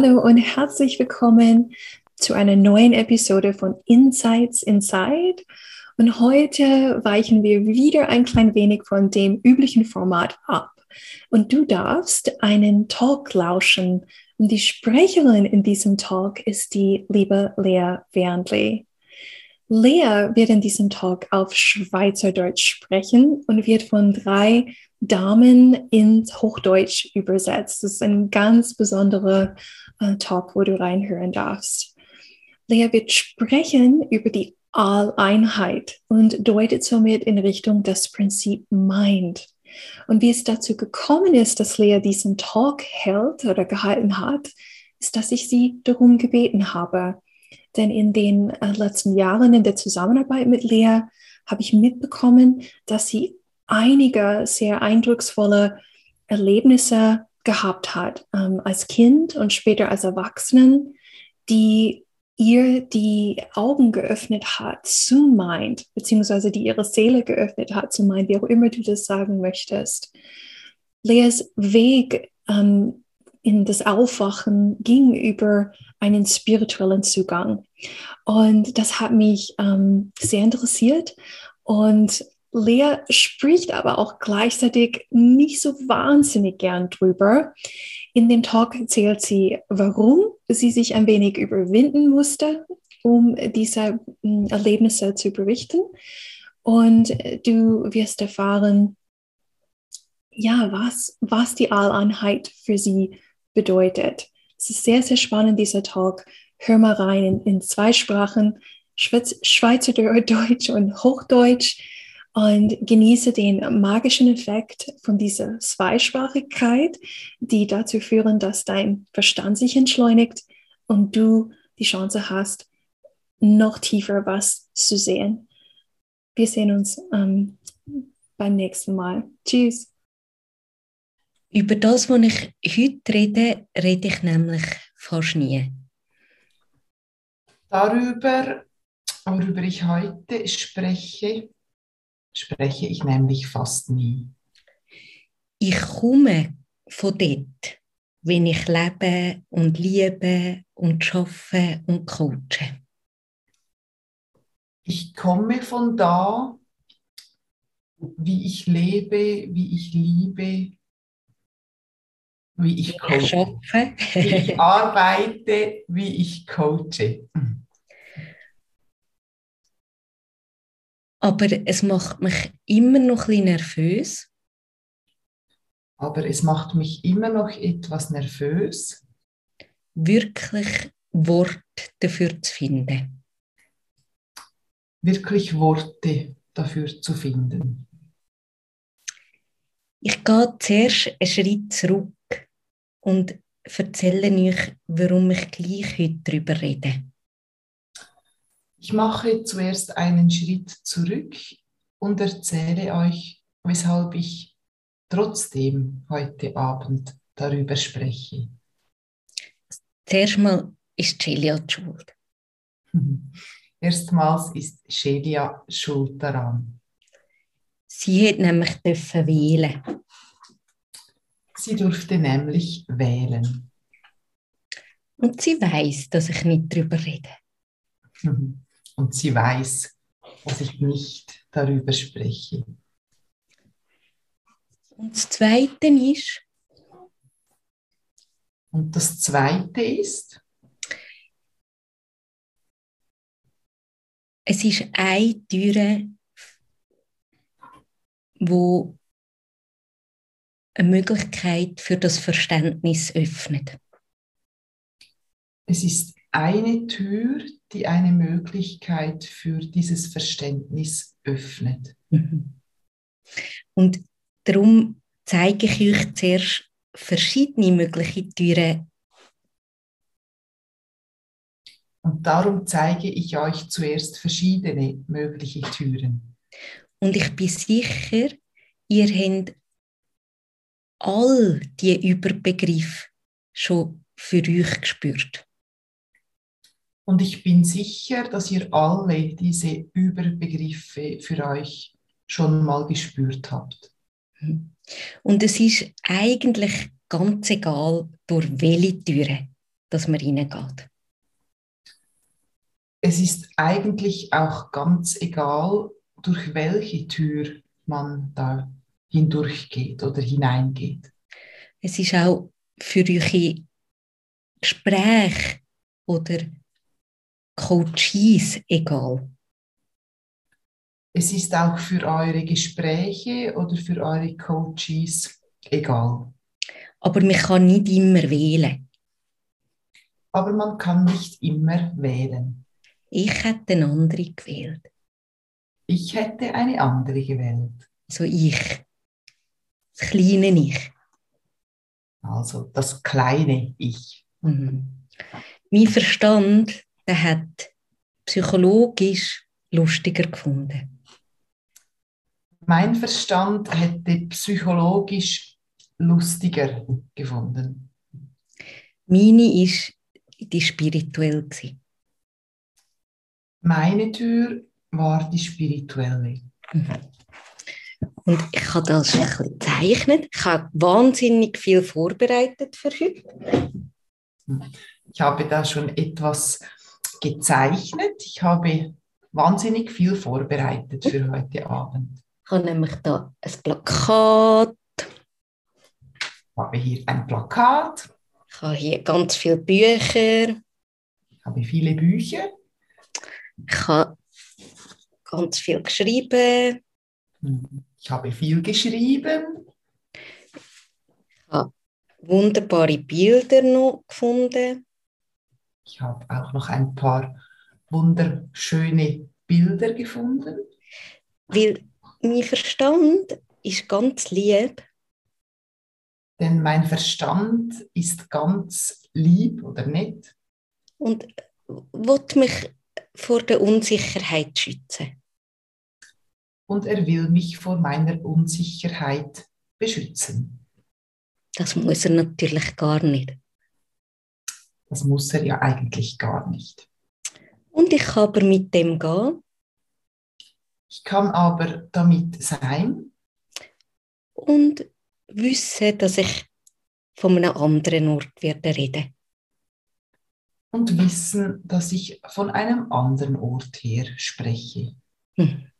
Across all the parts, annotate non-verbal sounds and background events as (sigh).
Hallo und herzlich willkommen zu einer neuen Episode von Insights Inside. Und heute weichen wir wieder ein klein wenig von dem üblichen Format ab. Und du darfst einen Talk lauschen. Und die Sprecherin in diesem Talk ist die liebe Lea Wernley. Lea wird in diesem Talk auf Schweizerdeutsch sprechen und wird von drei Damen ins Hochdeutsch übersetzt. Das ist ein ganz besonderer äh, Talk, wo du reinhören darfst. Lea wird sprechen über die Alleinheit und deutet somit in Richtung das Prinzip Mind. Und wie es dazu gekommen ist, dass Lea diesen Talk hält oder gehalten hat, ist, dass ich sie darum gebeten habe. Denn in den äh, letzten Jahren in der Zusammenarbeit mit Lea habe ich mitbekommen, dass sie einige sehr eindrucksvolle Erlebnisse gehabt hat ähm, als Kind und später als Erwachsenen, die ihr die Augen geöffnet hat zu Mind, beziehungsweise die ihre Seele geöffnet hat zu Mind, wie auch immer du das sagen möchtest. Leas Weg ähm, in das Aufwachen ging über einen spirituellen Zugang. Und das hat mich ähm, sehr interessiert. Und Lea spricht aber auch gleichzeitig nicht so wahnsinnig gern drüber. In dem Talk erzählt sie, warum sie sich ein wenig überwinden musste, um diese hm, Erlebnisse zu berichten. Und du wirst erfahren, ja, was, was die Alleinheit für sie bedeutet. Es ist sehr, sehr spannend, dieser Talk. Hör mal rein in, in zwei Sprachen, Schweizerdeutsch und Hochdeutsch und genieße den magischen Effekt von dieser Zweisprachigkeit, die dazu führen, dass dein Verstand sich entschleunigt und du die Chance hast, noch tiefer was zu sehen. Wir sehen uns ähm, beim nächsten Mal. Tschüss. Über das, was ich heute rede, rede ich nämlich fast nie. Darüber, worüber ich heute spreche, spreche ich nämlich fast nie. Ich komme von dort, wenn ich lebe und liebe und schaffe und coache. Ich komme von da, wie ich lebe, wie ich liebe, wie ich coache, wie ich arbeite, wie ich coache. Aber es macht mich immer noch ein bisschen nervös. Aber es macht mich immer noch etwas nervös. Wirklich Wort dafür zu finden. Wirklich Worte dafür zu finden. Ich gehe zuerst einen Schritt zurück und erzähle euch, warum ich gleich heute darüber rede. Ich mache zuerst einen Schritt zurück und erzähle euch, weshalb ich trotzdem heute Abend darüber spreche. Zuerst mal ist Celia schuld. (laughs) Erstmals ist Celia schuld daran. Sie hat nämlich wählen. Sie durfte nämlich wählen. Und sie weiß, dass ich nicht darüber rede. (laughs) und sie weiß, dass ich nicht darüber spreche. Und das Zweite ist? Und das Zweite ist? Es ist eine Tür, wo eine Möglichkeit für das Verständnis öffnet. Es ist eine Tür, die eine Möglichkeit für dieses Verständnis öffnet. Und darum zeige ich euch zuerst verschiedene mögliche Türen. Und darum zeige ich euch zuerst verschiedene mögliche Türen. Und ich bin sicher, ihr habt all die Überbegriffe schon für euch gespürt. Und ich bin sicher, dass ihr alle diese Überbegriffe für euch schon mal gespürt habt. Und es ist eigentlich ganz egal, durch welche Türe dass man reingeht. Es ist eigentlich auch ganz egal, durch welche Tür man da hindurchgeht oder hineingeht. Es ist auch für eure Gespräche oder Coaches egal. Es ist auch für eure Gespräche oder für eure Coaches egal. Aber man kann nicht immer wählen. Aber man kann nicht immer wählen. Ich hätte eine andere gewählt. Ich hätte eine andere gewählt. So ich. Das kleine Ich. Also das kleine Ich. Mhm. Mein Verstand, der hat psychologisch lustiger gefunden. Mein Verstand hätte psychologisch lustiger gefunden. Meine ist die spirituell. Meine Tür war die spirituelle. Und ich habe das ein bisschen gezeichnet. Ich habe wahnsinnig viel vorbereitet für heute. Ich habe da schon etwas gezeichnet. Ich habe wahnsinnig viel vorbereitet für heute Abend. Ich habe nämlich da ein Plakat. Ich habe hier ein Plakat. Ich habe hier ganz viele Bücher. Ich habe viele Bücher. Ich habe ganz viel geschrieben. Ich habe viel geschrieben. Ich habe wunderbare Bilder noch gefunden. Ich habe auch noch ein paar wunderschöne Bilder gefunden. Weil mein Verstand ist ganz lieb. Denn mein Verstand ist ganz lieb oder nett. Und will mich vor der Unsicherheit schützen. Und er will mich vor meiner Unsicherheit beschützen. Das muss er natürlich gar nicht. Das muss er ja eigentlich gar nicht. Und ich kann aber mit dem gehen. Ich kann aber damit sein. Und wissen, dass ich von einem anderen Ort werde reden. Und wissen, dass ich von einem anderen Ort her spreche. Hm.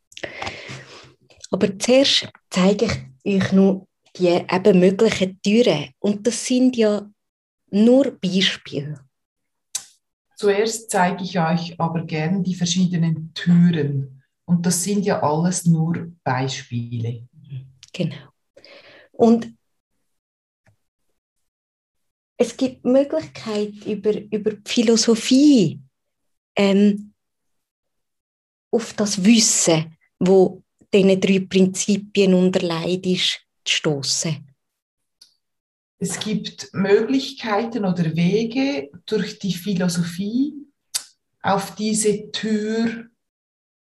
Aber zuerst zeige ich euch nur die eben möglichen Türen. Und das sind ja nur Beispiele. Zuerst zeige ich euch aber gern die verschiedenen Türen. Und das sind ja alles nur Beispiele. Genau. Und es gibt Möglichkeit über, über die Philosophie ähm, auf das Wissen, wo diesen drei Prinzipien unterleidet ist, zu stoßen. Es gibt Möglichkeiten oder Wege durch die Philosophie auf diese Tür,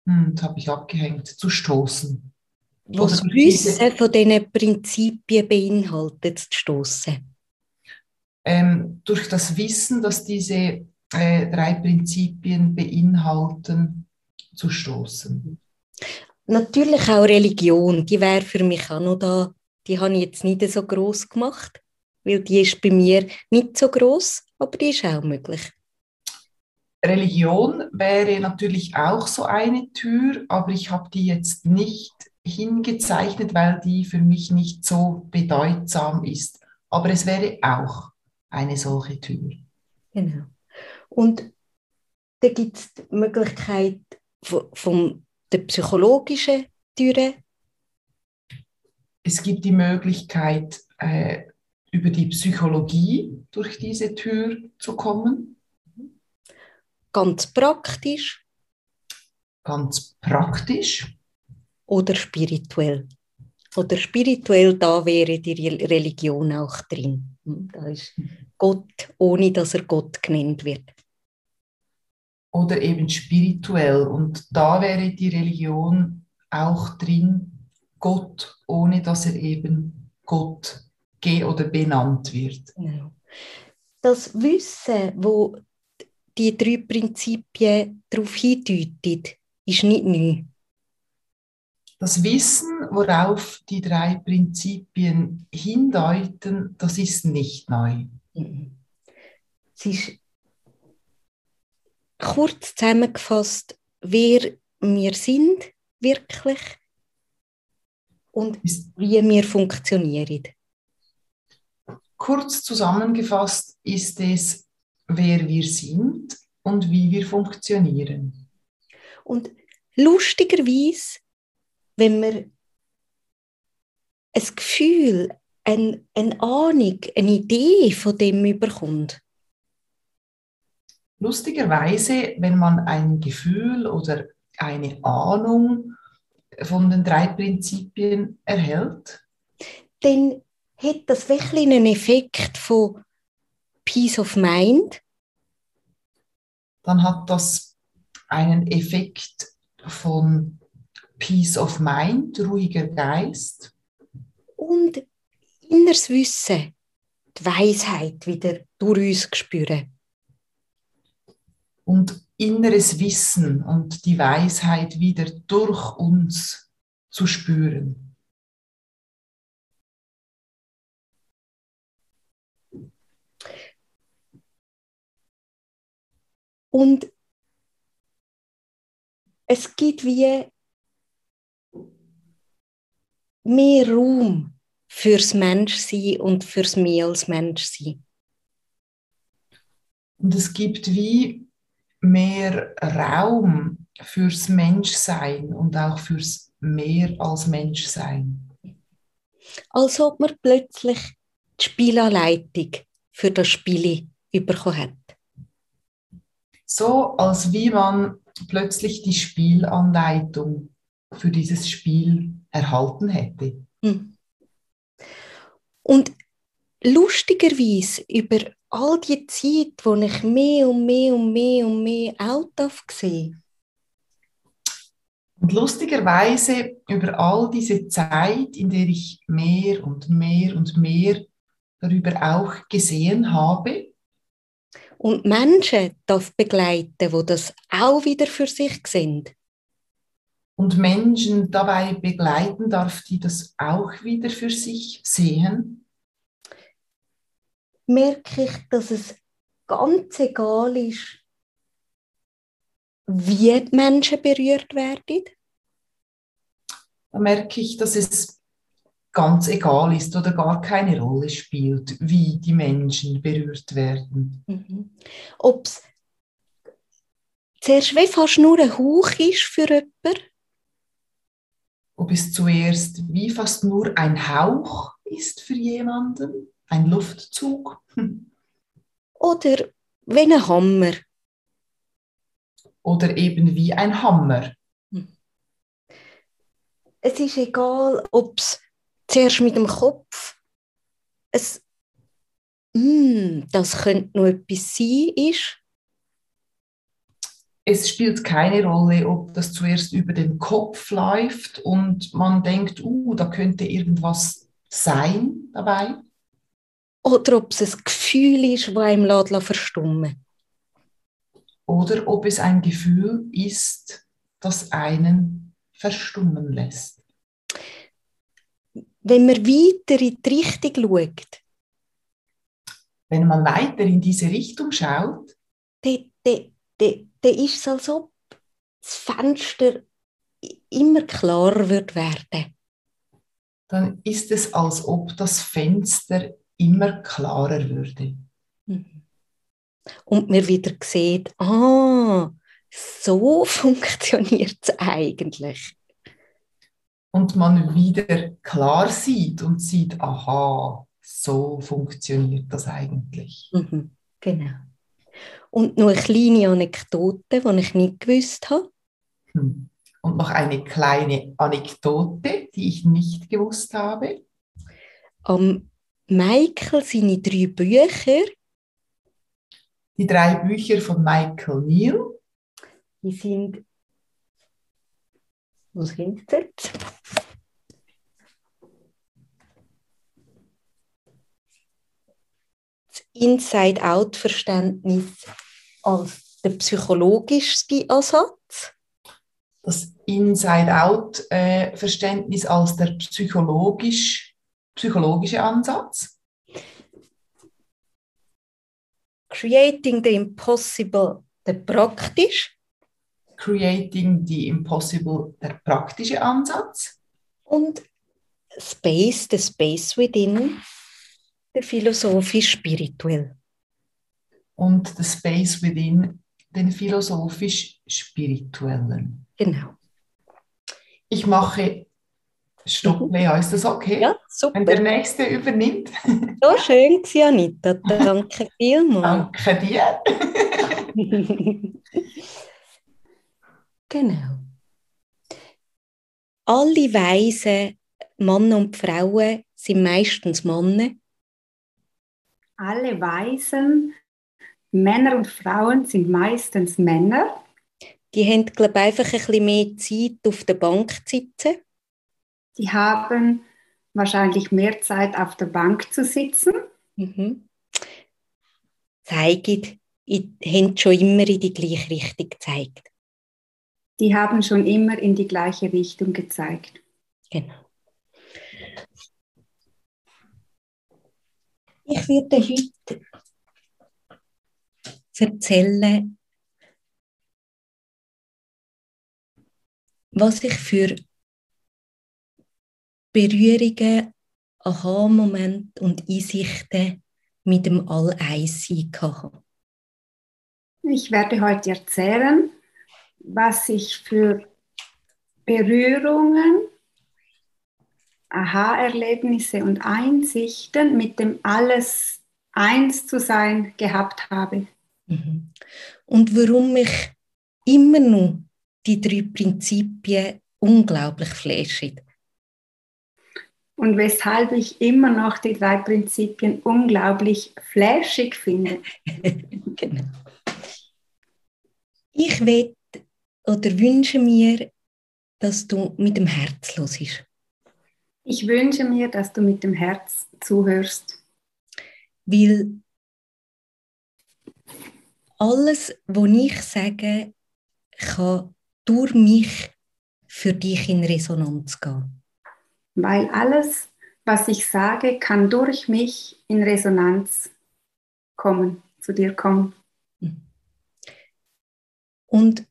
hm, das habe ich abgehängt, zu stoßen. Was das Wissen von diesen Prinzipien beinhaltet, zu stoßen. Ähm, durch das Wissen, dass diese äh, drei Prinzipien beinhalten, zu stoßen. Natürlich auch Religion, die wäre für mich auch noch da. Die habe ich jetzt nicht so groß gemacht, weil die ist bei mir nicht so groß, aber die ist auch möglich. Religion wäre natürlich auch so eine Tür, aber ich habe die jetzt nicht hingezeichnet, weil die für mich nicht so bedeutsam ist. Aber es wäre auch eine solche Tür. Genau. Und da gibt es die Möglichkeit von, von der psychologischen Türe. Es gibt die Möglichkeit, äh, über die Psychologie durch diese Tür zu kommen. Ganz praktisch. Ganz praktisch oder spirituell. Oder spirituell, da wäre die Religion auch drin. Da ist Gott, ohne dass er Gott genannt wird. oder eben spirituell. Und da wäre die Religion auch drin, Gott, ohne dass er eben Gott ge- oder benannt wird. Genau. Das Wissen, wo die drei Prinzipien darauf hindeuten, ist nicht neu. Das Wissen, worauf die drei Prinzipien hindeuten, das ist nicht neu. Es ist kurz zusammengefasst, wer wir sind wirklich und wie wir funktionieren. Kurz zusammengefasst ist es, wer wir sind und wie wir funktionieren. Und lustigerweise, wenn man ein Gefühl, ein, eine Ahnung, eine Idee von dem überkommt, Lustigerweise, wenn man ein Gefühl oder eine Ahnung von den drei Prinzipien erhält, dann hat das wirklich einen Effekt von Peace of Mind dann hat das einen Effekt von Peace of Mind, ruhiger Geist und inneres Wissen, die Weisheit wieder durch uns spüren. und inneres Wissen und die Weisheit wieder durch uns zu spüren. Und es gibt wie mehr Raum fürs Menschsein und fürs Mehr als Menschsein. Und es gibt wie mehr Raum fürs Menschsein und auch fürs mehr als Menschsein. Als ob man plötzlich die Spielanleitung für das Spiel bekommen hat. So als wie man plötzlich die Spielanleitung für dieses Spiel erhalten hätte. Hm. Und lustigerweise über all die Zeit, wo ich mehr und mehr und mehr und mehr out of sehe, Und lustigerweise über all diese Zeit, in der ich mehr und mehr und mehr darüber auch gesehen habe und Menschen darf begleiten, wo das auch wieder für sich sind, und Menschen dabei begleiten darf, die das auch wieder für sich sehen, merke ich, dass es ganz egal ist, wie die Menschen berührt werden. da merke ich, dass es ganz egal ist oder gar keine Rolle spielt, wie die Menschen berührt werden. Mhm. Ob es zuerst wie fast nur ein Hauch ist für jemanden Ob es zuerst wie fast nur ein Hauch ist für jemanden, ein Luftzug, (laughs) oder wie ein Hammer. oder eben wie ein Hammer. Es ist egal, ob es zuerst mit dem Kopf. Es, «Mm, das könnte noch etwas sein, ist, Es spielt keine Rolle, ob das zuerst über den Kopf läuft und man denkt, uh, da könnte irgendwas sein dabei, oder ob es ein Gefühl ist, das einem lässt verstummen. Oder ob es ein Gefühl ist, das einen verstummen lässt. Wenn man weiter in die Richtung schaut, Wenn man weiter in diese Richtung schaut, dann, dann, dann, dann ist es, als ob das Fenster immer klarer wird werden. dann ist es, als ob das Fenster immer klarer würde. Mhm. Und man wieder sieht, ah, so (laughs) funktioniert es eigentlich. Und man wieder klar sieht und sieht, aha, so funktioniert das eigentlich. Mhm, genau. Und noch eine kleine Anekdote, die ich nicht gewusst habe. Hm. Und noch eine kleine Anekdote, die ich nicht gewusst habe. Am Michael seine drei Bücher, Die drei Bücher von Michael Neal, Die sind. Sie jetzt? Das Inside-Out-Verständnis als der psychologischste Ansatz. Das Inside-Out-Verständnis als der psychologisch, psychologische Ansatz. Creating the Impossible, der praktisch. Creating the Impossible, der praktische Ansatz. Und Space, the Space Within, der philosophisch-spirituell. Und the Space Within, den philosophisch-spirituellen. Genau. Ich mache Stopp, Lea, ist das okay? Ja, super. Wenn der Nächste übernimmt. So schön, Anita. Danke (laughs) vielmals. Danke dir. (laughs) genau. Alle weisen Männer und Frauen sind meistens Männer. Alle weisen Männer und Frauen sind meistens Männer. Die haben, glaube ich, einfach ein bisschen mehr Zeit auf der Bank zu sitzen. Die haben wahrscheinlich mehr Zeit auf der Bank zu sitzen. Mhm. Zeigen, haben schon immer in die gleiche Richtung gezeigt. Die haben schon immer in die gleiche Richtung gezeigt. Genau. Ich werde heute erzählen, was ich für Berührungen, Aha-Momente und Einsichten mit dem All-Eins hatte. Ich werde heute erzählen, was ich für Berührungen, Aha-Erlebnisse und Einsichten mit dem Alles eins zu sein gehabt habe. Mhm. Und warum mich immer noch die drei Prinzipien unglaublich flashen. Und weshalb ich immer noch die drei Prinzipien unglaublich flashig finde. (laughs) genau. Ich will oder wünsche mir, dass du mit dem Herz los bist. Ich wünsche mir, dass du mit dem Herz zuhörst. Weil alles, was ich sage, kann durch mich für dich in Resonanz gehen. Weil alles, was ich sage, kann durch mich in Resonanz kommen, zu dir kommen. Und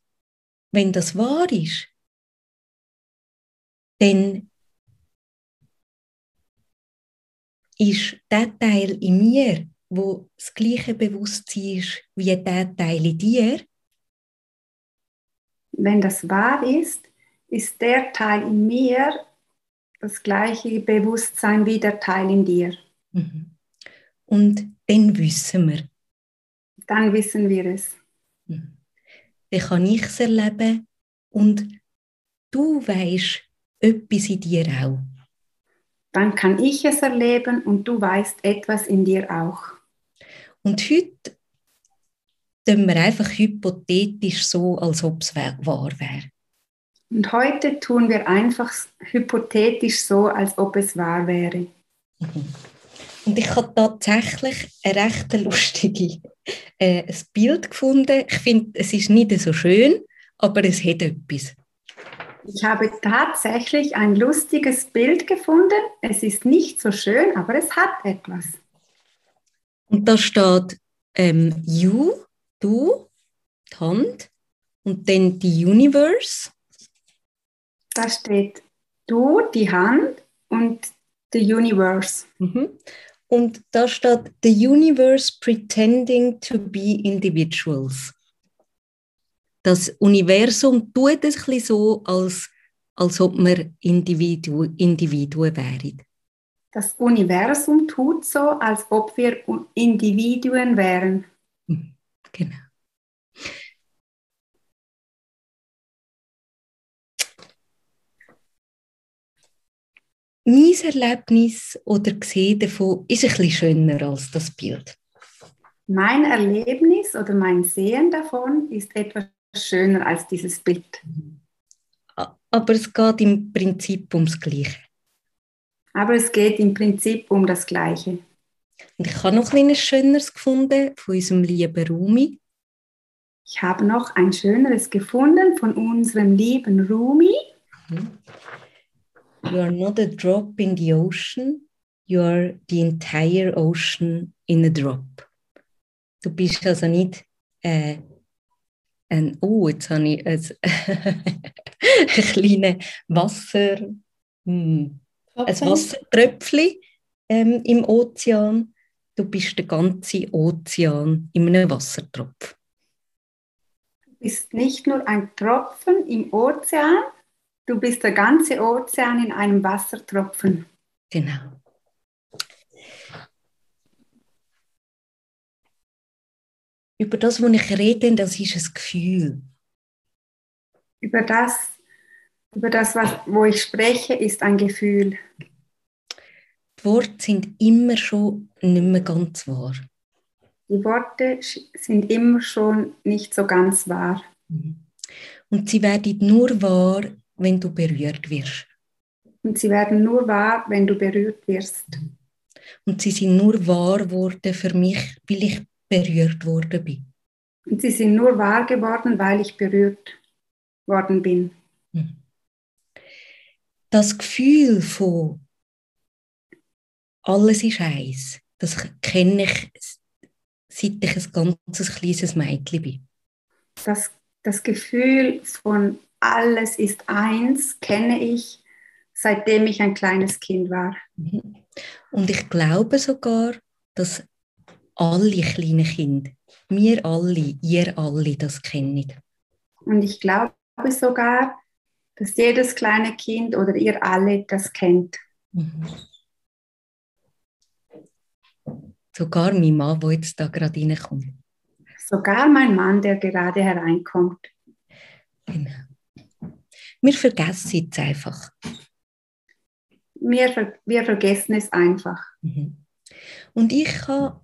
wenn das wahr ist, dann ist der Teil in mir, wo das gleiche Bewusstsein ist wie der Teil in dir. Wenn das wahr ist, ist der Teil in mir das gleiche Bewusstsein wie der Teil in dir. Mhm. Und dann wissen wir. Dann wissen wir es. Dann kann ich es erleben und du weißt etwas in dir auch dann kann ich es erleben und du weißt etwas in dir auch. Und heute tun wir einfach hypothetisch so, als ob es wahr wäre. Und heute tun wir einfach hypothetisch so, als ob es wahr wäre. Mhm. (laughs) Und ich habe tatsächlich ein recht lustiges äh, Bild gefunden. Ich finde, es ist nicht so schön, aber es hat etwas. Ich habe tatsächlich ein lustiges Bild gefunden. Es ist nicht so schön, aber es hat etwas. Und da steht ähm, You, du, die Hand und dann die Universe. Da steht du, die Hand und the Universe. Mhm. Und da steht The Universe pretending to be individuals das Universum tut es ein so, als, als ob wir Individu Individuen wären. Das Universum tut so, als ob wir Individuen wären. Hm, genau. Mein Erlebnis oder Gesehen davon ist ein bisschen schöner als das Bild. Mein Erlebnis oder mein Sehen davon ist etwas schöner als dieses Bild. Aber es geht im Prinzip ums Gleiche. Aber es geht im Prinzip um das Gleiche. Und ich habe noch etwas Schöneres gefunden von unserem lieben Rumi. Ich habe noch ein schöneres gefunden von unserem lieben Rumi. You are not a drop in the ocean, you are the entire ocean in a drop. Du bist also nicht äh, ein, oh, jetzt habe ich ein, (laughs) ein kleines Wasser, hm, ein Wassertröpfchen ähm, im Ozean. Du bist der ganze Ozean in einem Wassertropf. Du bist nicht nur ein Tropfen im Ozean, du bist der ganze Ozean in einem Wassertropfen. Genau. Über das, was ich rede, das ist ein Gefühl. Über das, über das was, wo ich spreche, ist ein Gefühl. Die Worte sind immer schon nicht mehr ganz wahr. Die Worte sind immer schon nicht so ganz wahr. Und sie werden nur wahr, wenn du berührt wirst. Und sie werden nur wahr, wenn du berührt wirst. Und sie sind nur wahr worden für mich, weil ich berührt worden bin. Und sie sind nur wahr geworden, weil ich berührt worden bin. Das Gefühl von alles ist eins, das kenne ich, seit ich ein ganzes kleines Mädchen bin. Das, das Gefühl von alles ist eins kenne ich, seitdem ich ein kleines Kind war. Und ich glaube sogar, dass alle kleinen Kinder, wir alle, ihr alle das kennen. Und ich glaube sogar, dass jedes kleine Kind oder ihr alle das kennt. Mhm. Sogar mein Mann, der jetzt da gerade reinkommt. Sogar mein Mann, der gerade hereinkommt. Genau. Wir vergessen es einfach. Wir, wir vergessen es einfach. Mhm. Und ich habe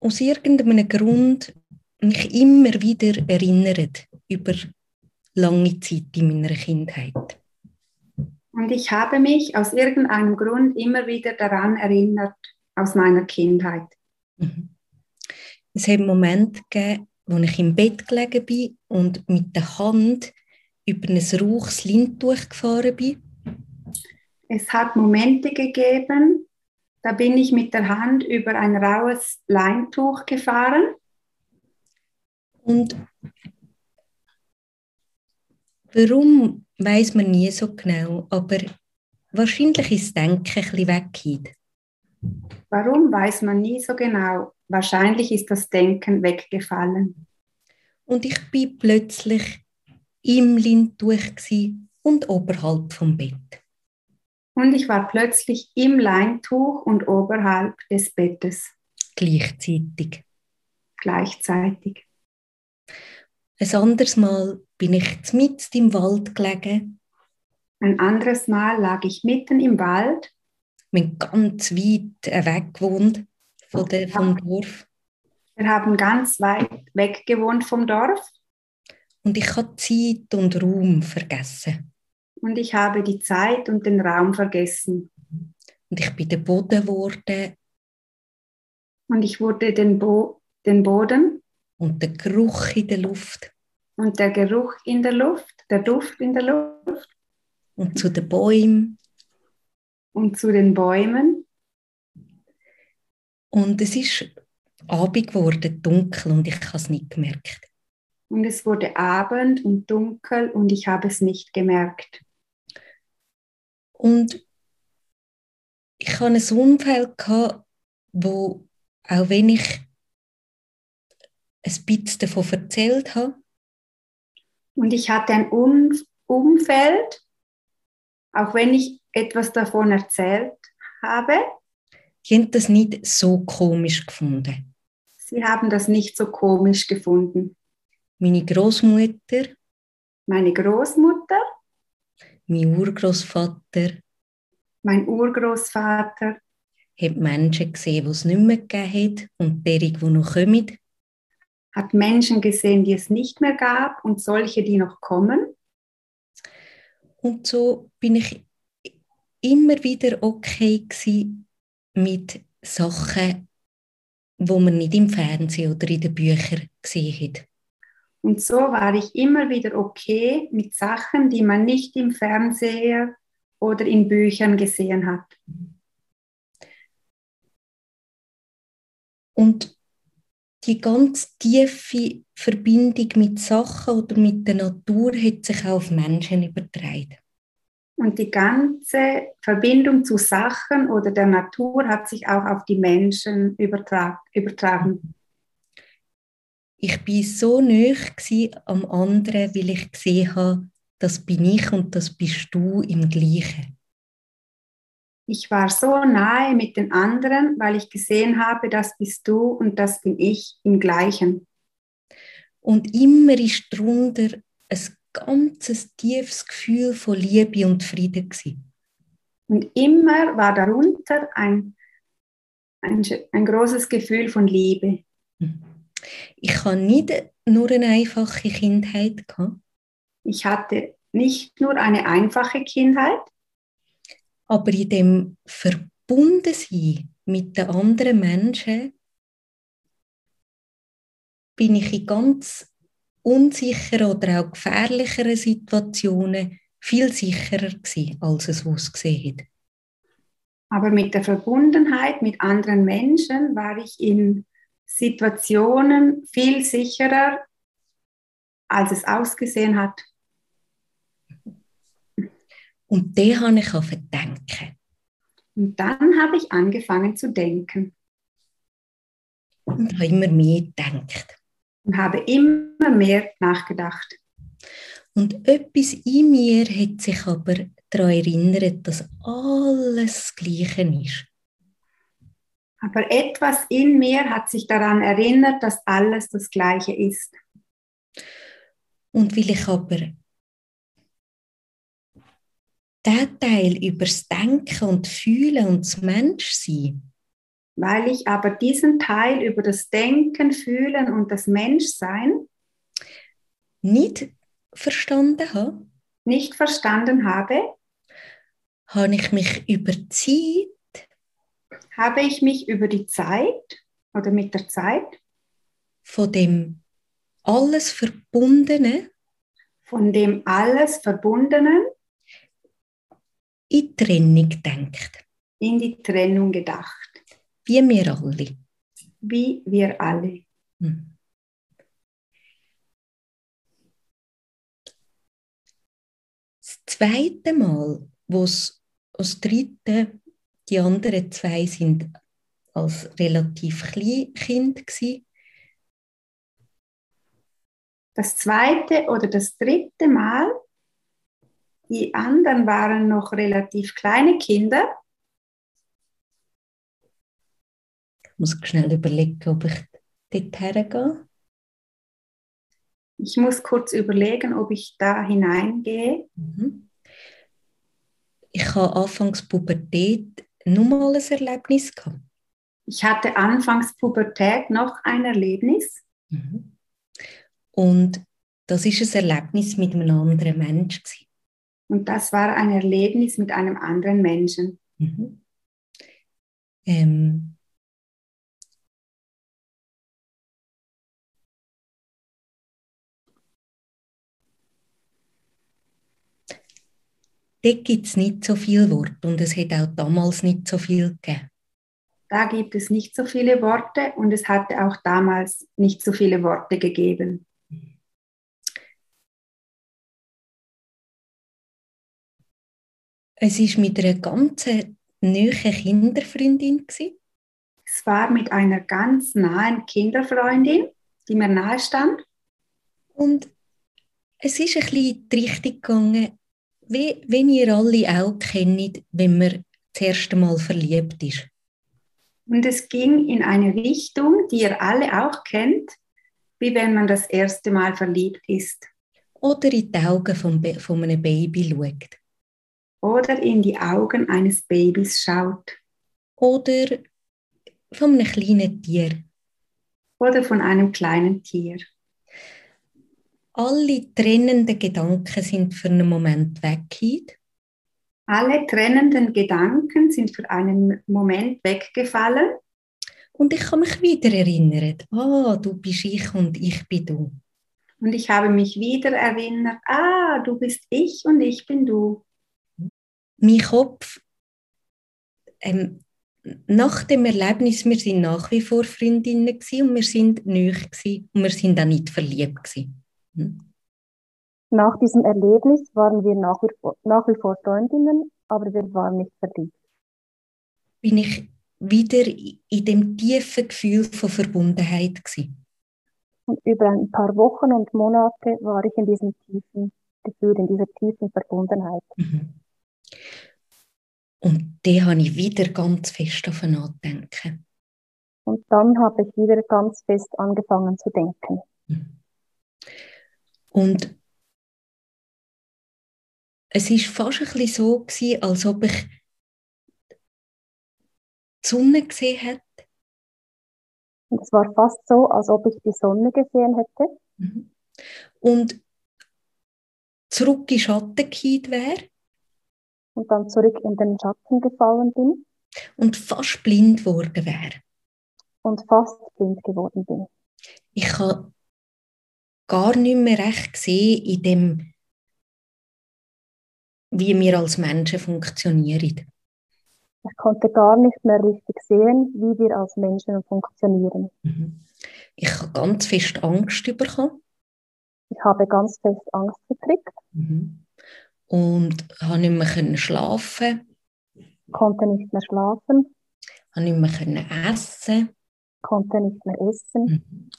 aus irgendeinem Grund mich immer wieder erinnert über lange Zeit in meiner Kindheit. Und ich habe mich aus irgendeinem Grund immer wieder daran erinnert, aus meiner Kindheit. Mhm. Es hat Momente gegeben, wo ich im Bett gelegen bin und mit der Hand über ein rauches Lindtuch gefahren bin. Es hat Momente gegeben, da bin ich mit der Hand über ein raues Leintuch gefahren. Und warum weiß man nie so genau, aber wahrscheinlich ist das Denken ein bisschen weg. Warum weiß man nie so genau? Wahrscheinlich ist das Denken weggefallen. Und ich bin plötzlich im Lindtuch und oberhalb vom Bett. Und ich war plötzlich im Leintuch und oberhalb des Bettes. Gleichzeitig. Gleichzeitig. Ein anderes Mal bin ich mitten im Wald gelegen. Ein anderes Mal lag ich mitten im Wald. Wir haben ganz weit weg gewohnt von der, vom Dorf. Wir haben ganz weit weg gewohnt vom Dorf. Und ich habe Zeit und Raum vergessen. Und ich habe die Zeit und den Raum vergessen. Und ich bin der Boden geworden. Und ich wurde den, Bo den Boden. Und der Geruch in der Luft. Und der Geruch in der Luft, der Duft in der Luft. Und zu den Bäumen. Und zu den Bäumen. Und es ist Abend geworden, dunkel, und ich habe es nicht gemerkt. Und es wurde Abend und dunkel und ich habe es nicht gemerkt. Und ich hatte ein Umfeld, gehabt, wo, auch wenn ich ein bisschen davon erzählt habe, und ich hatte ein um Umfeld, auch wenn ich etwas davon erzählt habe. Die haben das nicht so komisch gefunden. Sie haben das nicht so komisch gefunden. Meine Großmutter, meine Großmutter, mein Urgroßvater, mein Urgroßvater, hat Menschen gesehen, die es nicht mehr gegeben hat und derige, die noch kommen. hat Menschen gesehen, die es nicht mehr gab und solche, die noch kommen. Und so bin ich immer wieder okay mit Sachen, wo man nicht im Fernsehen oder in den Büchern gesehen hat. Und so war ich immer wieder okay mit Sachen, die man nicht im Fernseher oder in Büchern gesehen hat. Und die ganz tiefe Verbindung mit Sachen oder mit der Natur hat sich auch auf Menschen übertragen. Und die ganze Verbindung zu Sachen oder der Natur hat sich auch auf die Menschen übertragen. Ich bin so nöch am anderen, weil ich gesehen habe, das bin ich und das bist du im Gleichen. Ich war so nahe mit den anderen, weil ich gesehen habe, das bist du und das bin ich im Gleichen. Und immer ist darunter ein ganzes tiefes Gefühl von Liebe und Frieden gewesen. Und immer war darunter ein, ein, ein großes Gefühl von Liebe. Ich habe nicht nur eine einfache Kindheit gehabt. Ich hatte nicht nur eine einfache Kindheit, aber in dem Verbundensein mit den anderen Menschen bin ich in ganz unsicheren oder auch gefährlicheren Situationen viel sicherer gewesen, als es ausgesehen hat. Aber mit der Verbundenheit mit anderen Menschen war ich in Situationen viel sicherer, als es ausgesehen hat. Und den habe ich auch denken. Und dann habe ich angefangen zu denken. Und habe immer mehr gedacht und habe immer mehr nachgedacht. Und etwas in mir hat sich aber daran erinnert, dass alles das Gleiche ist. Aber etwas in mir hat sich daran erinnert, dass alles das Gleiche ist. Und weil ich aber der Teil übers Denken und Fühlen und das Menschsein weil ich aber diesen Teil über das Denken, Fühlen und das Menschsein nicht verstanden habe, nicht verstanden habe, habe ich mich über Zeit, habe ich mich über die Zeit oder mit der Zeit von dem alles Verbundene, von dem alles Verbundenen in Trennung denkt. In die Trennung gedacht. Wie wir alle. Wie wir alle. Hm. Das zweite Mal, wo es das dritte, die anderen zwei sind als relativ klein Kind gewesen. Das zweite oder das dritte Mal, die anderen waren noch relativ kleine Kinder. muss schnell überlegen, ob ich dort hergehe. Ich muss kurz überlegen, ob ich da hineingehe. Mhm. Ich habe anfangs Pubertät nur mal ein Erlebnis gehabt. Ich hatte anfangs Pubertät noch ein Erlebnis. Mhm. Und das ist ein Erlebnis mit einem anderen Menschen. Und das war ein Erlebnis mit einem anderen Menschen. Mhm. Ähm, dort gibt es nicht so viel Wort und es hat auch damals nicht so viel gegeben. Da gibt es nicht so viele Worte und es hatte auch damals nicht so viele Worte gegeben. Es war mit einer ganz nahen Kinderfreundin. Es war mit einer ganz nahen Kinderfreundin, die mir nahe stand. Und es ist ein bisschen in die Richtung gegangen, wie, wenn ihr alle auch kennt, wenn man das erste Mal verliebt ist. Und es ging in eine Richtung, die ihr alle auch kennt, wie wenn man das erste Mal verliebt ist. Oder in die Augen von, von einem Baby schaut. Oder in die Augen eines Babys schaut. Oder von einem kleinen Tier. oder von einem kleinen Tier. Alle trennenden Gedanken sind für einen Moment weg. Alle trennenden Gedanken sind für einen Moment weggefallen. Und ich kann mich wieder erinnern, ah, du bist ich und ich bin du. Und ich habe mich wieder erinnert, ah, du bist ich und ich bin du. Mein Kopf, ähm, nach dem Erlebnis, wir sind nach wie vor Freundinnen und wir sind nüch und wir sind auch nicht verliebt Nach diesem Erlebnis waren wir nach wie, vor, nach wie vor Freundinnen, aber wir waren nicht verliebt. Bin ich wieder in dem tiefen Gefühl von Verbundenheit gewesen. Und über ein paar Wochen und Monate war ich in diesem tiefen Gefühl, in dieser tiefen Verbundenheit. Mhm. Und die habe ich wieder ganz fest davon nachdenken. Und dann habe ich wieder ganz fest angefangen zu denken. Mhm. Und es ist fast ein bisschen so gewesen, als ob ich die Sonne gesehen hätte. Und es war fast so, als ob ich die Sonne gesehen hätte. Mhm. Und zurück in Schatten gekehrt wäre. Und dann zurück in den Schatten gefallen bin. Und fast blind geworden wäre. Und fast blind geworden bin. Ich habe gar nicht mehr recht gesehen in dem wie wir als Menschen funktionieren. Ich konnte gar nicht mehr richtig sehen, wie wir als Menschen funktionieren. Mhm. Ich habe ganz fest Angst bekommen. Ich habe ganz fest Angst gekriegt. Mhm. Und habe nicht mehr schlafen. Konnte nicht mehr schlafen. Habe nicht mehr essen. Konnte nicht mehr essen.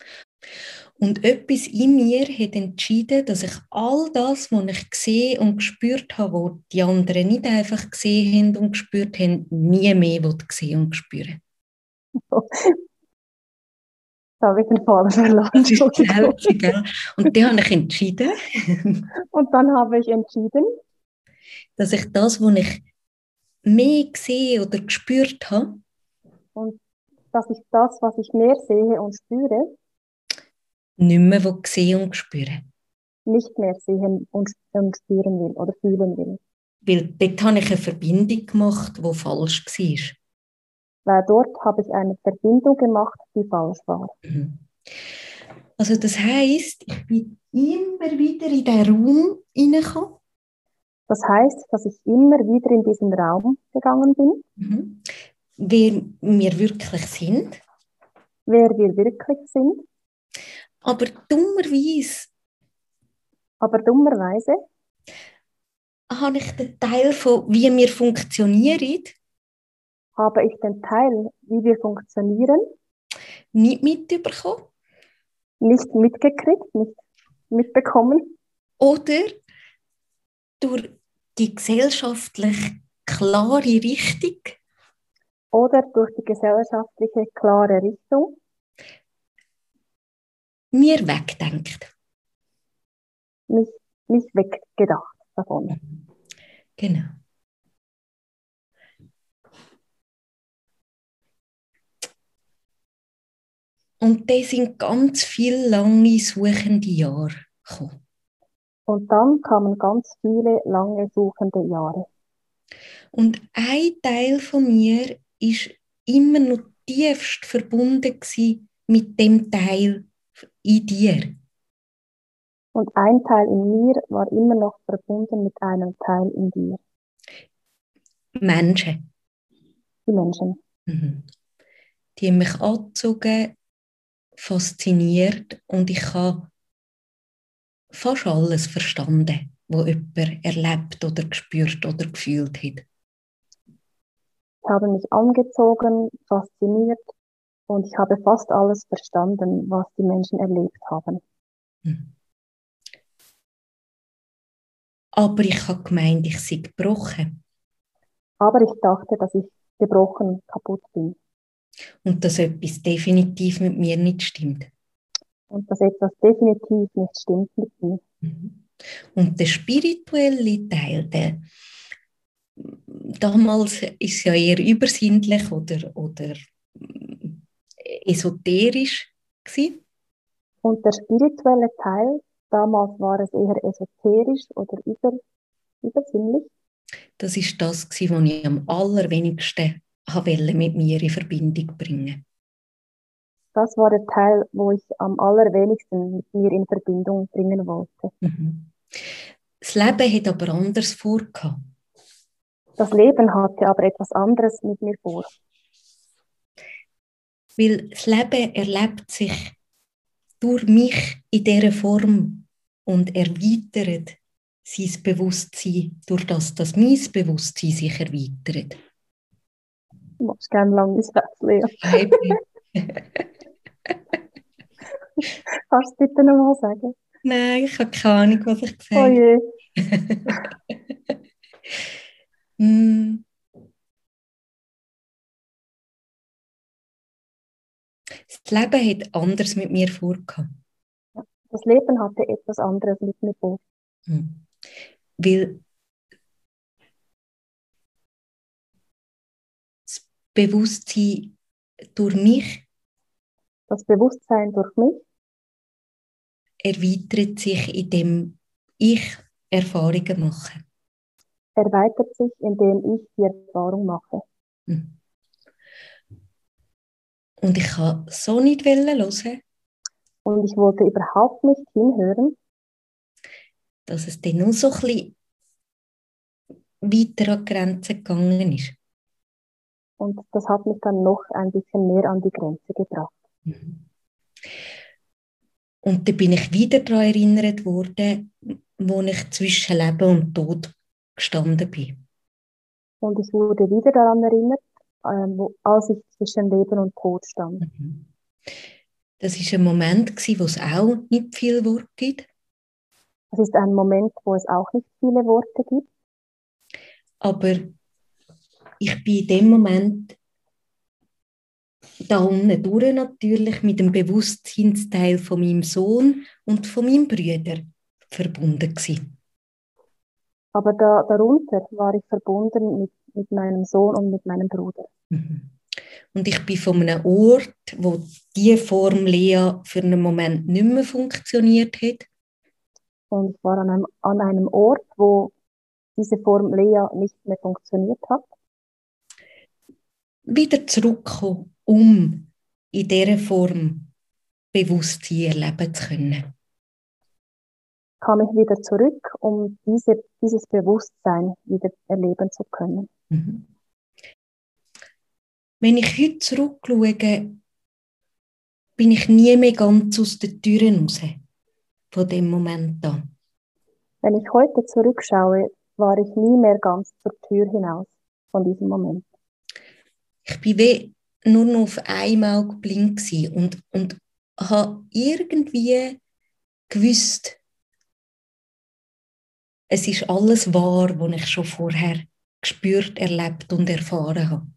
Und etwas in mir hat entschieden, dass ich all das, was ich gesehen und gespürt habe, was die anderen nicht einfach gesehen haben und gespürt haben, nie mehr sehen und spüren. (laughs) Da habe ich den Faden verloren. Und die habe ich entschieden. (laughs) Und dann habe ich entschieden, dass ich das, was ich mehr gesehen oder gespürt habe, und dass ich das, was ich mehr sehe und spüre, nicht mehr sehen und spüren. Nicht mehr sehen und, und spüren will oder fühlen will. Weil dort habe ich eine Verbindung gemacht, die falsch war. Weil dort habe ich eine Verbindung gemacht, die falsch war. Mhm. Also das heißt, ich bin immer wieder in diesen Raum hineingekommen. Das heißt, dass ich immer wieder in diesen Raum gegangen bin. Mhm. Wer wir wirklich sind. Wer wir wirklich sind. Aber dummerweise. Aber dummerweise. Habe ich den Teil von, wie wir funktionieren. Habe ich den Teil, wie wir funktionieren. Nicht mitbekommen. Nicht mitgekriegt, nicht mitbekommen. Oder durch die gesellschaftlich klare Richtung. Oder durch die gesellschaftliche klare Richtung mir wegdenkt. Mich, mich weggedacht davon. Genau. Und das sind ganz viele lange suchende Jahre gekommen. Und dann kamen ganz viele lange suchende Jahre. Und ein Teil von mir ist immer noch tiefst verbunden mit dem Teil, in dir. Und ein Teil in mir war immer noch verbunden mit einem Teil in dir. Menschen. Die Menschen. Mhm. Die haben mich angezogen, fasziniert und ich habe fast alles verstanden, was jemand erlebt oder gespürt oder gefühlt hat. Ich habe mich angezogen, fasziniert und ich habe fast alles verstanden, was die Menschen erlebt haben. Hm. Aber ich habe gemeint, ich sei gebrochen. Aber ich dachte, dass ich gebrochen, kaputt bin. Und dass etwas definitiv mit mir nicht stimmt. Und dass etwas definitiv nicht stimmt mit mir. Mhm. Und der spirituelle Teil, der damals ist ja eher übersinnlich oder, oder esoterisch Gewesen. Und der spirituelle Teil, damals war es eher esoterisch oder über, übersinnlich. Das ist das, was ich am allerwenigsten mit mir in Verbindung bringen Das war der Teil, wo ich am allerwenigsten mit mir in Verbindung bringen wollte. Mhm. Das Leben hat aber anders vorgehabt. Das Leben hatte aber etwas anderes mit mir vor. Weil das Leben erlebt sich durch mich in dieser Form und erweitert sein Bewusstsein, durch das, dass mein Bewusstsein sich erweitert. Du machst gerne langes Satz, Lea. Kannst du bitte nochmal sagen? Nein, ich habe keine Ahnung, was ich gesagt habe. Oh je. mm. (laughs) Das Leben hat anders mit mir vorgehabt. Das Leben hatte etwas anderes mit mir vor. Hm. Weil das Bewusstsein durch mich, das Bewusstsein durch mich, erweitert sich, indem ich Erfahrungen mache. Erweitert sich, indem ich die Erfahrung mache. Hm. Und ich kann so nicht hören. Und ich wollte überhaupt nicht hinhören. Dass es dann nur so ein bisschen weiter an die Grenze gegangen ist. Und das hat mich dann noch ein bisschen mehr an die Grenze gebracht. Mhm. Und da bin ich wieder daran erinnert worden, wo ich zwischen Leben und Tod gestanden bin. Und ich wurde wieder daran erinnert, ähm, wo, als ich zwischen Leben und Tod stand. Mhm. Das ist ein Moment, wo es auch nicht viel Worte gibt. Es ist ein Moment, wo es auch nicht viele Worte gibt. Aber ich bin in dem Moment da unten durch natürlich mit dem Bewusstseinsteil von meinem Sohn und von meinem Brüder verbunden gewesen. Aber da, darunter war ich verbunden mit, mit meinem Sohn und mit meinem Bruder. Mhm. Und ich bin von einem Ort, wo die Form Lea für einen Moment nicht mehr funktioniert hat. Und ich war an einem, an einem Ort, wo diese Form Lea nicht mehr funktioniert hat. Wieder zurückkommen, um in dieser Form Bewusstsein erleben zu können. Kam ich wieder zurück, um diese, dieses Bewusstsein wieder erleben zu können. Mhm. Wenn ich heute zurückschaue, bin ich nie mehr ganz aus den Türen raus, von dem Moment an. Wenn ich heute zurückschaue, war ich nie mehr ganz zur Tür hinaus von diesem Moment. Ich bin wie nur noch auf einmal blind und, und habe irgendwie gewusst, es ist alles wahr, was ich schon vorher gespürt, erlebt und erfahren habe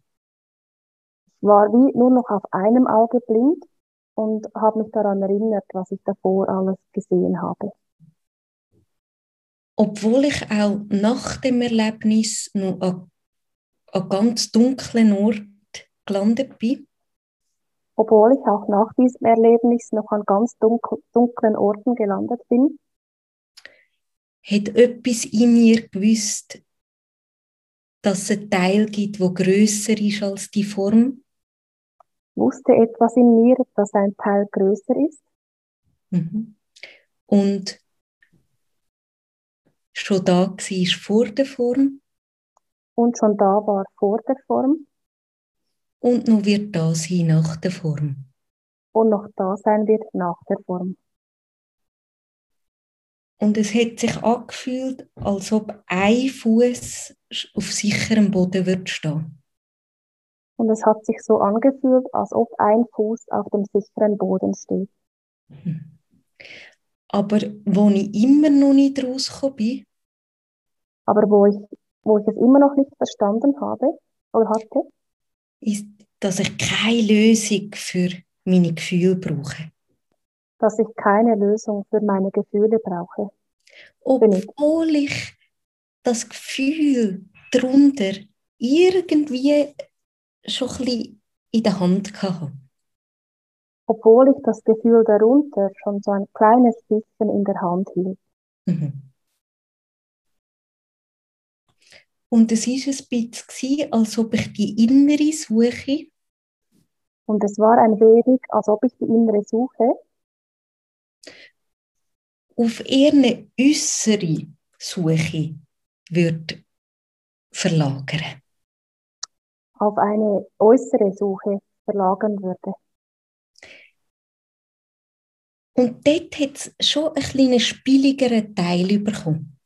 war wie nur noch auf einem Auge blind und habe mich daran erinnert, was ich davor alles gesehen habe. Obwohl ich auch nach dem Erlebnis noch an, an ganz dunklen Ort gelandet bin. Obwohl ich auch nach diesem Erlebnis noch an ganz dunkel, dunklen Orten gelandet bin. Hat etwas in mir gewusst, dass es einen Teil gibt, wo größer ist als die Form? wusste etwas in mir, dass ein Teil größer ist. Mhm. Und schon da war vor der Form. Und schon da war vor der Form. Und noch wird da sein nach der Form. Und noch da sein wird nach der Form. Und es hat sich angefühlt, als ob ein Fuß auf sicherem Boden wird stehen. Und es hat sich so angefühlt, als ob ein Fuß auf dem sicheren Boden steht. Aber wo ich immer noch nicht rausgekommen bin, aber wo ich, wo ich es immer noch nicht verstanden habe oder hatte, ist, dass ich keine Lösung für meine Gefühle brauche. Dass ich keine Lösung für meine Gefühle brauche. Obwohl ich das Gefühl darunter irgendwie schon ein bisschen in der Hand gehabt. obwohl ich das Gefühl darunter schon so ein kleines bisschen in der Hand hielt. Mhm. Und es war ein bisschen, als ob ich die innere Suche. Und es war ein wenig, als ob ich die innere Suche auf eine äußere Suche würde verlagern. Auf eine äußere Suche verlagern würde. Und dort hat es schon einen kleinen spieligeren Teil bekommen.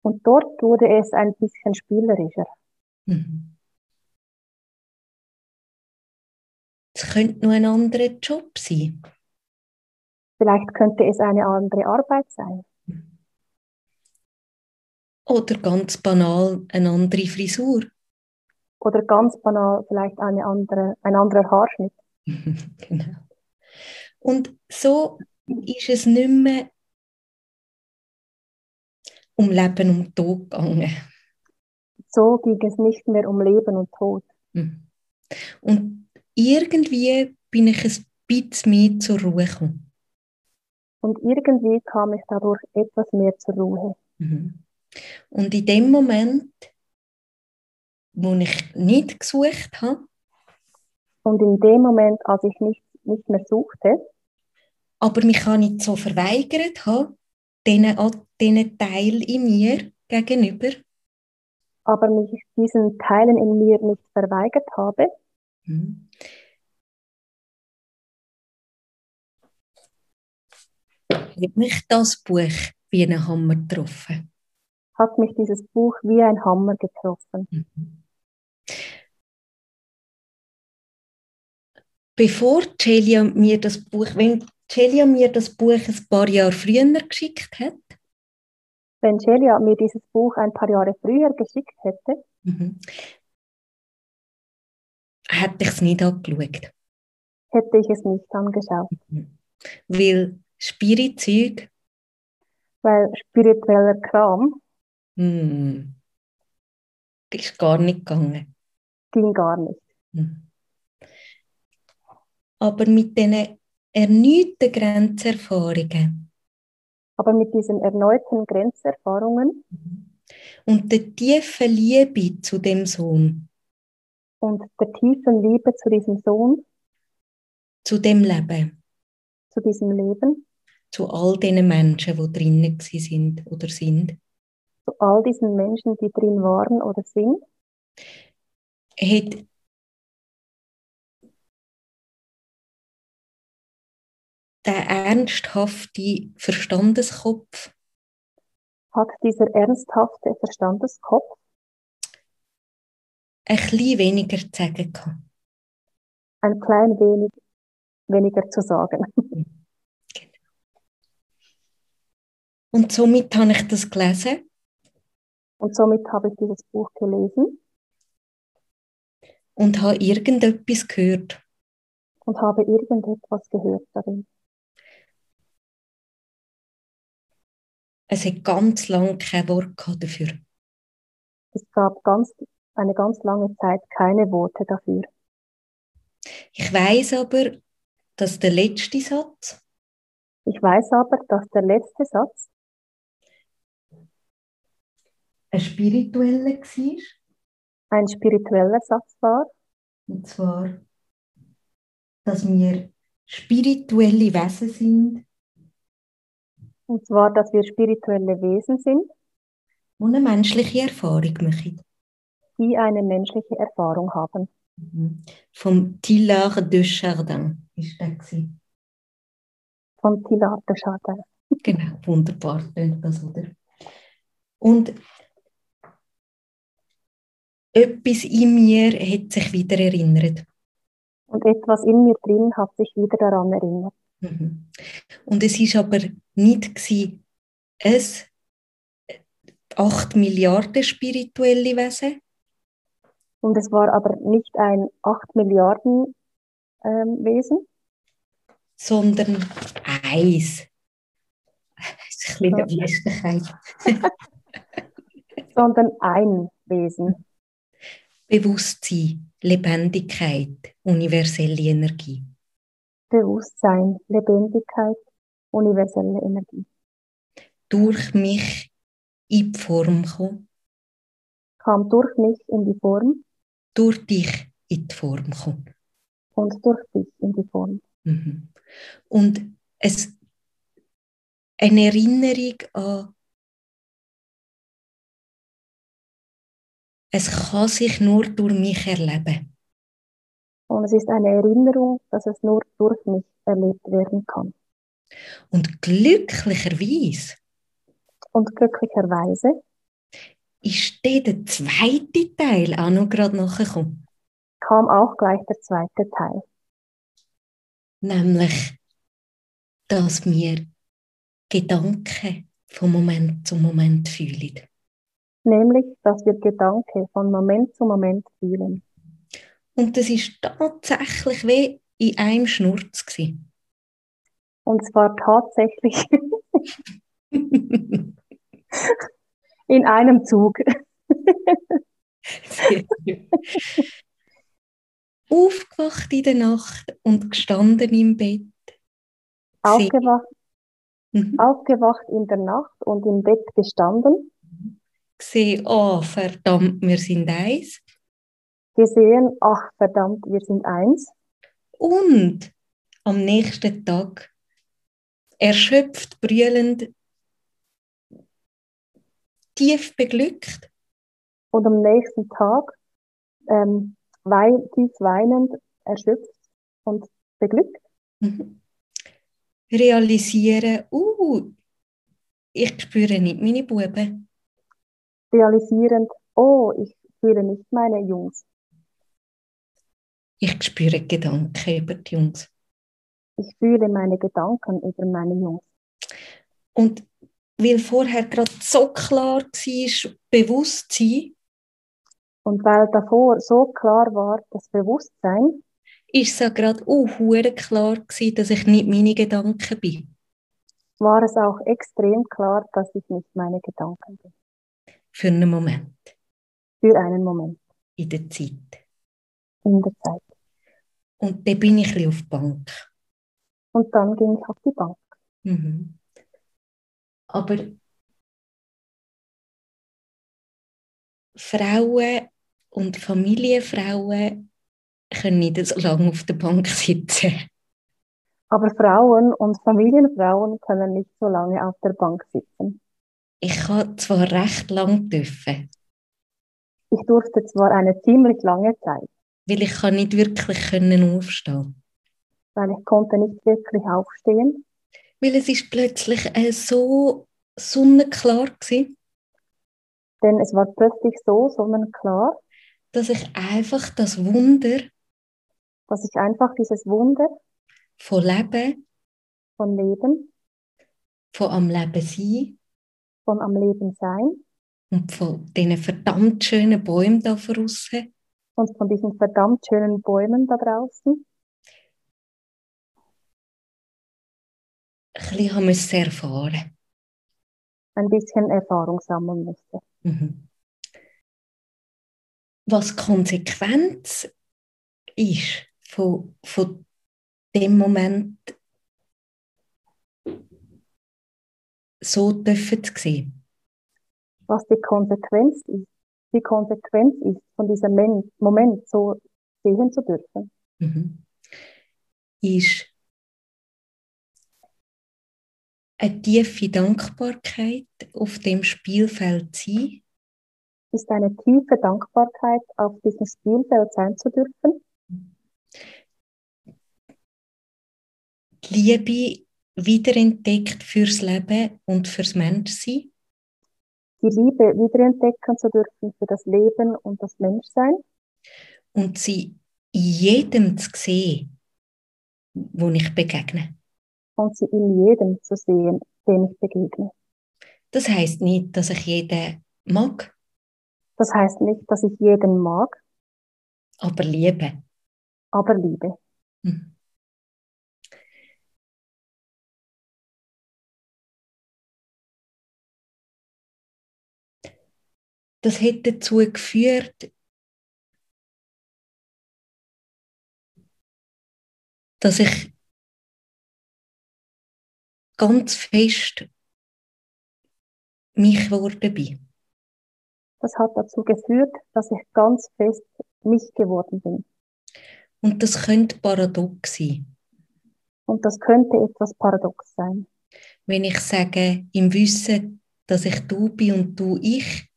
Und dort wurde es ein bisschen spielerischer. Mhm. Es könnte nur ein anderer Job sein. Vielleicht könnte es eine andere Arbeit sein. Oder ganz banal eine andere Frisur. Oder ganz banal vielleicht eine andere, ein anderer Haarschnitt. (laughs) genau. Und so ist es nicht mehr um Leben und Tod gegangen. So ging es nicht mehr um Leben und Tod. Mhm. Und irgendwie bin ich ein bisschen mehr zur Ruhe gekommen. Und irgendwie kam ich dadurch etwas mehr zur Ruhe. Mhm. Und in dem Moment, wo ich nicht gesucht habe, und in dem Moment, als ich nicht, nicht mehr suchte, aber mich auch nicht so verweigert habe, diesen, diesen Teil in mir gegenüber, aber mich diesen Teilen in mir nicht verweigert habe, mhm. Hat mich das Buch wie ein Hammer getroffen. Hat mich dieses Buch wie ein Hammer getroffen. Mhm. Bevor Celia mir das Buch, wenn Celia mir das Buch ein paar Jahre früher geschickt hat, wenn Celia mir dieses Buch ein paar Jahre früher geschickt hätte, mhm. hätte ich es nicht angeschaut. Hätte ich es nicht angeschaut. Mhm. Weil Spiritzeug. Weil spiritueller Kram. Hm. Ist gar nicht gegangen. Ging gar nicht. Hm. Aber mit diesen erneuten Grenzerfahrungen. Aber mit diesen erneuten Grenzerfahrungen. Und der tiefen Liebe zu dem Sohn. Und der tiefen Liebe zu diesem Sohn. Zu dem Leben. Zu diesem Leben zu all den Menschen, die drinnen sind oder sind. Zu all diesen Menschen, die drin waren oder sind. Hat der ernsthafte Verstandeskopf hat dieser ernsthafte Verstandeskopf ein bisschen weniger zu sagen gehabt. Ein klein wenig weniger zu sagen. Und somit habe ich das gelesen. Und somit habe ich dieses Buch gelesen. Und habe irgendetwas gehört. Und habe irgendetwas gehört darin. Es hat ganz lange kein Wort dafür. Es gab ganz, eine ganz lange Zeit keine Worte dafür. Ich weiß aber, dass der letzte Satz. Ich weiß aber, dass der letzte Satz ein spiritueller war. Ein spiritueller Satz war. Und zwar, dass wir spirituelle Wesen sind. Und zwar, dass wir spirituelle Wesen sind. Die eine menschliche Erfahrung machen. Die eine menschliche Erfahrung haben. Mhm. Vom Tillard de Chardin ist der Von Tillard de Chardin. Genau, wunderbar, das, oder? Und etwas in mir hat sich wieder erinnert. Und etwas in mir drin hat sich wieder daran erinnert. Mhm. Und es ist aber nicht gewesen, es 8 Milliarden spirituelle Wesen. Und es war aber nicht ein 8 Milliarden ähm, Wesen. Sondern eins. Das ist ein bisschen (laughs) Sondern ein Wesen. Bewusstsein, Lebendigkeit, universelle Energie. Bewusstsein, Lebendigkeit, universelle Energie. Durch mich in die Form kommen. Kam durch mich in die Form Durch dich in die Form kommen. und durch dich in die Form. Mhm. Und es, eine Erinnerung an, es kann sich nur durch mich erleben. Und es ist eine Erinnerung, dass es nur durch mich erlebt werden kann. Und glücklicherweise Und glücklicherweise ist der, der zweite Teil auch noch gerade nachgekommen. kam auch gleich der zweite Teil. Nämlich, dass wir Gedanken von Moment zu Moment fühlen. Nämlich, dass wir Gedanken von Moment zu Moment fühlen. Und das ist tatsächlich wie in einem Schnurz. gewesen. Und zwar tatsächlich (laughs) in einem Zug. Aufgewacht in der Nacht und gestanden im Bett. Aufgewacht, Mhm. aufgewacht in der Nacht und im Bett gestanden, Gesehen, oh verdammt, wir sind eins. gesehen, ach verdammt, wir sind eins. Und am nächsten Tag erschöpft, brüllend, tief beglückt. Und am nächsten Tag ähm, wei tief weinend, erschöpft und beglückt. Mhm. Realisieren, uh, ich spüre nicht meine Buben. Realisierend, oh, ich fühle nicht meine Jungs. Ich spüre Gedanken über die Jungs. Ich fühle meine Gedanken über meine Jungs. Und weil vorher gerade so klar war, Bewusstsein, Und weil davor so klar war, das Bewusstsein, ist es auch gerade hure klar gewesen, dass ich nicht meine Gedanken bin. war es auch extrem klar, dass ich nicht meine Gedanken bin. Für einen Moment Für einen Moment in der Zeit. in der Zeit. Und dann bin ich auf die Bank. Und dann ging ich auf die Bank. Mhm. Aber Frauen und Familienfrauen können nicht so lange auf der Bank sitzen. Aber Frauen und Familienfrauen können nicht so lange auf der Bank sitzen. Ich habe zwar recht lang dürfen, Ich durfte zwar eine ziemlich lange Zeit, weil ich kann nicht wirklich können aufstehen. Weil ich konnte nicht wirklich aufstehen, Weil es ist plötzlich äh, so sonnenklar gewesen, denn es war plötzlich so sonnenklar, dass ich einfach das Wunder dass ich einfach dieses Wunder von Leben, von Leben, von am Leben sein von am Leben sein und von diesen verdammt schönen Bäumen da draussen und von diesen verdammt schönen Bäumen da draußen ein bisschen haben erfahren. ein bisschen Erfahrung sammeln musste. Mhm. Was Konsequenz ist von, von dem Moment, so dürfen sehen. Was die Konsequenz ist, die Konsequenz ist, von diesem Men Moment so sehen zu dürfen, Mhm. Ist eine tiefe Dankbarkeit auf dem Spielfeld sein, ist eine tiefe Dankbarkeit, auf diesem Spielfeld sein zu dürfen, die Liebe wiederentdeckt fürs Leben und fürs Menschsein die Liebe wiederentdecken zu dürfen für das Leben und das Menschsein und sie in jedem zu sehen, wo ich begegne. und sie in jedem zu sehen, dem ich begegne. Das heißt nicht, dass ich jeden mag, Das heißt nicht, dass ich jeden mag, aber liebe. aber liebe. Mhm. Das hat dazu geführt, dass ich ganz fest mich geworden bin. Das hat dazu geführt, dass ich ganz fest mich geworden bin. Und das könnte paradox sein. Und das könnte etwas paradox sein. Wenn ich sage, im Wissen, dass ich du bin und du ich,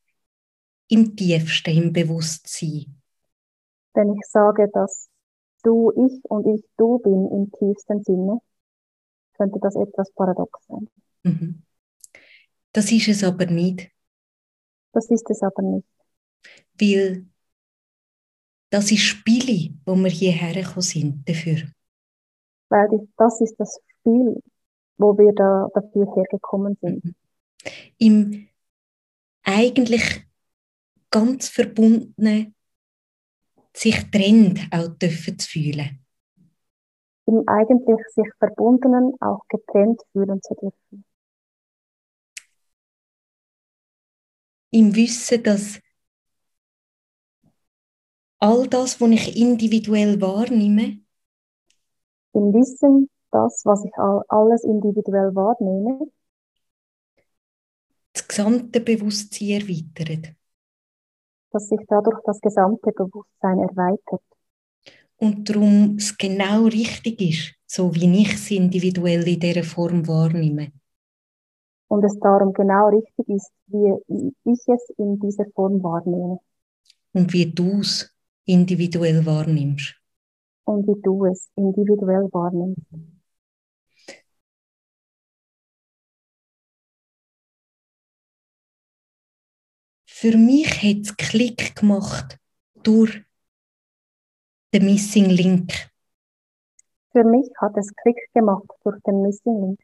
im tiefsten, im Bewusstsein. Wenn ich sage, dass du ich und ich du bin im tiefsten Sinne, könnte das etwas paradox sein. Mhm. Das ist es aber nicht. Das ist es aber nicht. Weil das ist Spiele, wo wir hierher gekommen sind dafür. Weil das ist das Spiel, wo wir da dafür hergekommen sind. Mhm. Im eigentlich ganz verbundene sich trennt auch dürfen zu fühlen. Im eigentlich sich verbundenen auch getrennt fühlen zu dürfen. Im Wissen, dass all das, was ich individuell wahrnehme, im Wissen, das, was ich alles individuell wahrnehme, das gesamte Bewusstsein erweitert. Dass sich dadurch das gesamte Bewusstsein erweitert. Und darum es genau richtig ist, so wie ich es individuell in dieser Form wahrnehme. Und es darum genau richtig ist, wie ich es in dieser Form wahrnehme. Und wie du es individuell wahrnimmst. Und wie du es individuell wahrnimmst. Für mich hat es Klick gemacht durch den Missing Link. Für mich hat es Klick gemacht durch den Missing Link.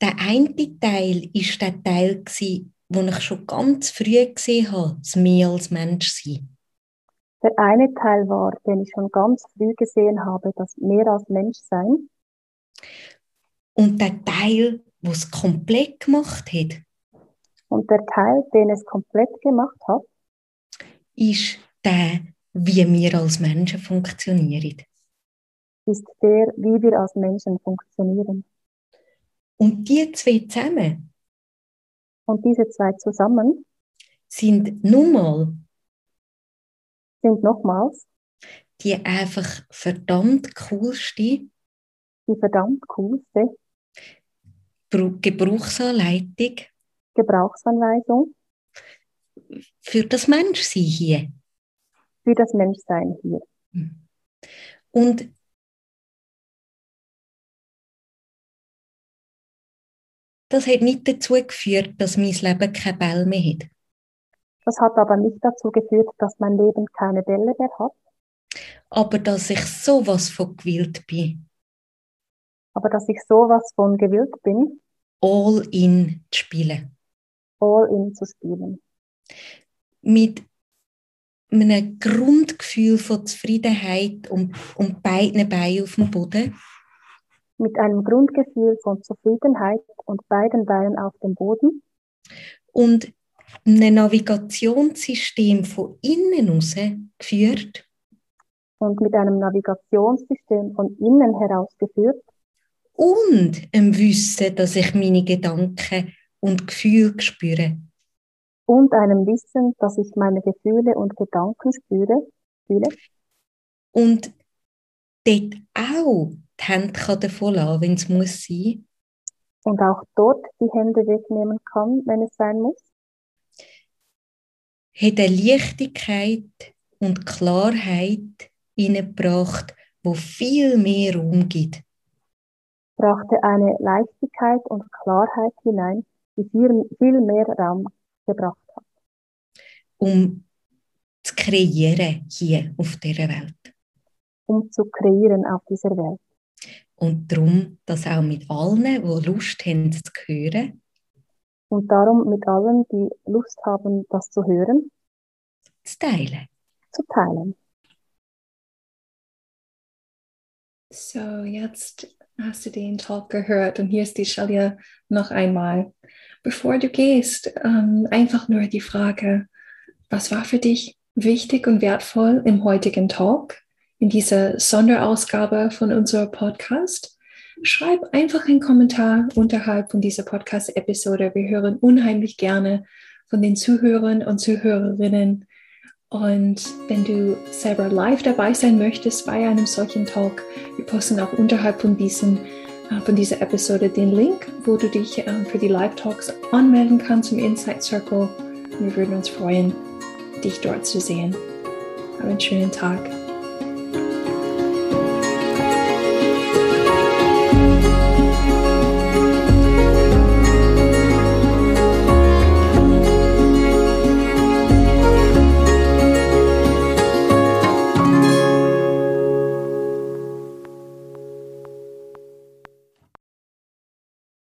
Der eine Teil ist der Teil, den ich schon ganz früh gesehen habe, das Mehr als Mensch sein. Der eine Teil war, den ich schon ganz früh gesehen habe, das Mehr als Mensch sein. Und der Teil, wo es komplett gemacht hat, und der Teil, den es komplett gemacht hat, ist der, wie wir als Menschen funktionieren. Ist der, wie wir als Menschen funktionieren. Und die zwei zusammen. Und diese zwei zusammen sind nun mal sind nochmals die einfach verdammt coolste, die verdammt coolste Gebrauchsanleitung Gebrauchsanweisung für das Menschsein hier. Für das Menschsein hier. Und das hat nicht dazu geführt, dass mein Leben keine Bälle mehr hat. Das hat aber nicht dazu geführt, dass mein Leben keine Bälle mehr hat. Aber dass ich sowas von gewillt bin. Aber dass ich sowas von gewillt bin. All in zu spielen. All-in zu spielen. Mit einem Grundgefühl von Zufriedenheit und, und beiden Beinen auf dem Boden. Mit einem Grundgefühl von Zufriedenheit und beiden Beinen auf dem Boden. Und ein Navigationssystem von innen aus geführt. Und mit einem Navigationssystem von innen heraus geführt. Und im Wissen, dass ich meine Gedanken und Gefühl spüre. Und einem Wissen, dass ich meine Gefühle und Gedanken spüre, fühle. Und dort auch die Hände davon lassen, wenn es muss sein. Und auch dort die Hände wegnehmen kann, wenn es sein muss. Hat eine Leichtigkeit und Klarheit hineingebracht, wo viel mehr Raum gibt. Brachte eine Leichtigkeit und Klarheit hinein, die viel, viel mehr Raum gebracht hat. Um zu kreieren hier auf dieser Welt. Um zu kreieren auf dieser Welt. Und darum, dass auch mit allen, die Lust haben, zu hören. Und darum mit allen, die Lust haben, das zu hören. Zu teilen. Zu teilen. So, jetzt hast du den Talk gehört und hier ist die Shalia noch einmal. Bevor du gehst, ähm, einfach nur die Frage, was war für dich wichtig und wertvoll im heutigen Talk, in dieser Sonderausgabe von unserem Podcast? schreib einfach einen Kommentar unterhalb von dieser Podcast-Episode. Wir hören unheimlich gerne von den Zuhörern und Zuhörerinnen. Und wenn du selber live dabei sein möchtest bei einem solchen Talk, wir posten auch unterhalb von, diesem, äh, von dieser Episode den Link, wo du dich äh, für die Live-Talks anmelden kannst im Insight Circle. Wir würden uns freuen, dich dort zu sehen. Have einen schönen Tag.